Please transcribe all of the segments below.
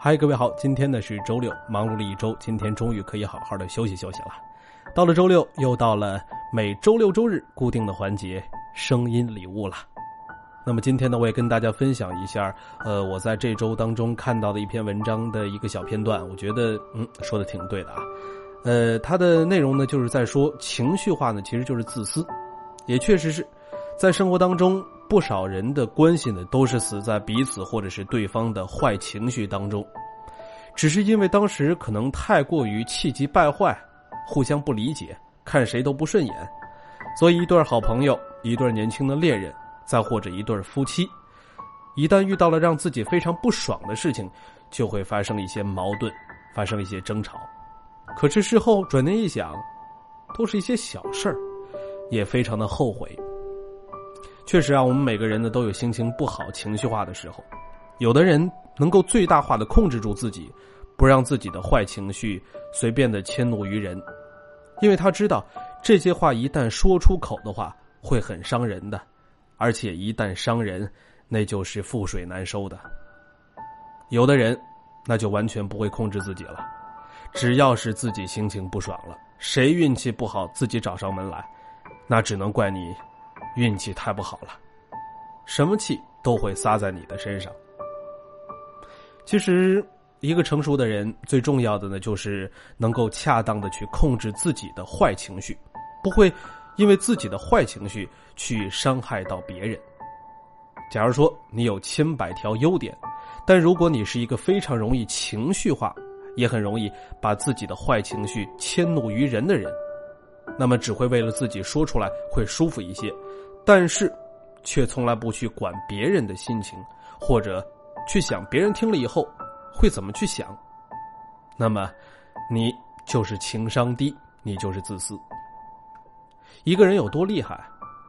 嗨，各位好，今天呢是周六，忙碌了一周，今天终于可以好好的休息休息了。到了周六，又到了每周六周日固定的环节——声音礼物了。那么今天呢，我也跟大家分享一下，呃，我在这周当中看到的一篇文章的一个小片段，我觉得，嗯，说的挺对的啊。呃，它的内容呢，就是在说情绪化呢，其实就是自私，也确实是在生活当中。不少人的关系呢，都是死在彼此或者是对方的坏情绪当中，只是因为当时可能太过于气急败坏，互相不理解，看谁都不顺眼，所以一对好朋友、一对年轻的恋人，再或者一对夫妻，一旦遇到了让自己非常不爽的事情，就会发生一些矛盾，发生一些争吵。可是事后转念一想，都是一些小事儿，也非常的后悔。确实啊，我们每个人呢都有心情不好、情绪化的时候。有的人能够最大化的控制住自己，不让自己的坏情绪随便的迁怒于人，因为他知道这些话一旦说出口的话会很伤人的，而且一旦伤人，那就是覆水难收的。有的人那就完全不会控制自己了，只要是自己心情不爽了，谁运气不好自己找上门来，那只能怪你。运气太不好了，什么气都会撒在你的身上。其实，一个成熟的人最重要的呢，就是能够恰当的去控制自己的坏情绪，不会因为自己的坏情绪去伤害到别人。假如说你有千百条优点，但如果你是一个非常容易情绪化，也很容易把自己的坏情绪迁怒于人的人，那么只会为了自己说出来会舒服一些。但是，却从来不去管别人的心情，或者去想别人听了以后会怎么去想。那么，你就是情商低，你就是自私。一个人有多厉害，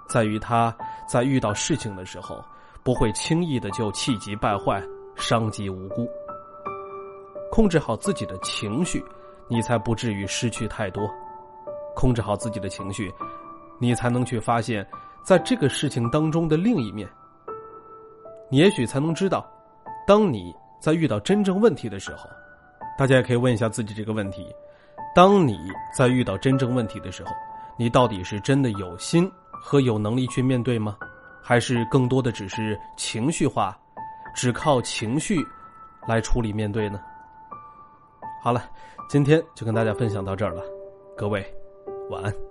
在于他在遇到事情的时候，不会轻易的就气急败坏，伤及无辜。控制好自己的情绪，你才不至于失去太多。控制好自己的情绪，你才能去发现。在这个事情当中的另一面，你也许才能知道，当你在遇到真正问题的时候，大家也可以问一下自己这个问题：当你在遇到真正问题的时候，你到底是真的有心和有能力去面对吗？还是更多的只是情绪化，只靠情绪来处理面对呢？好了，今天就跟大家分享到这儿了，各位晚安。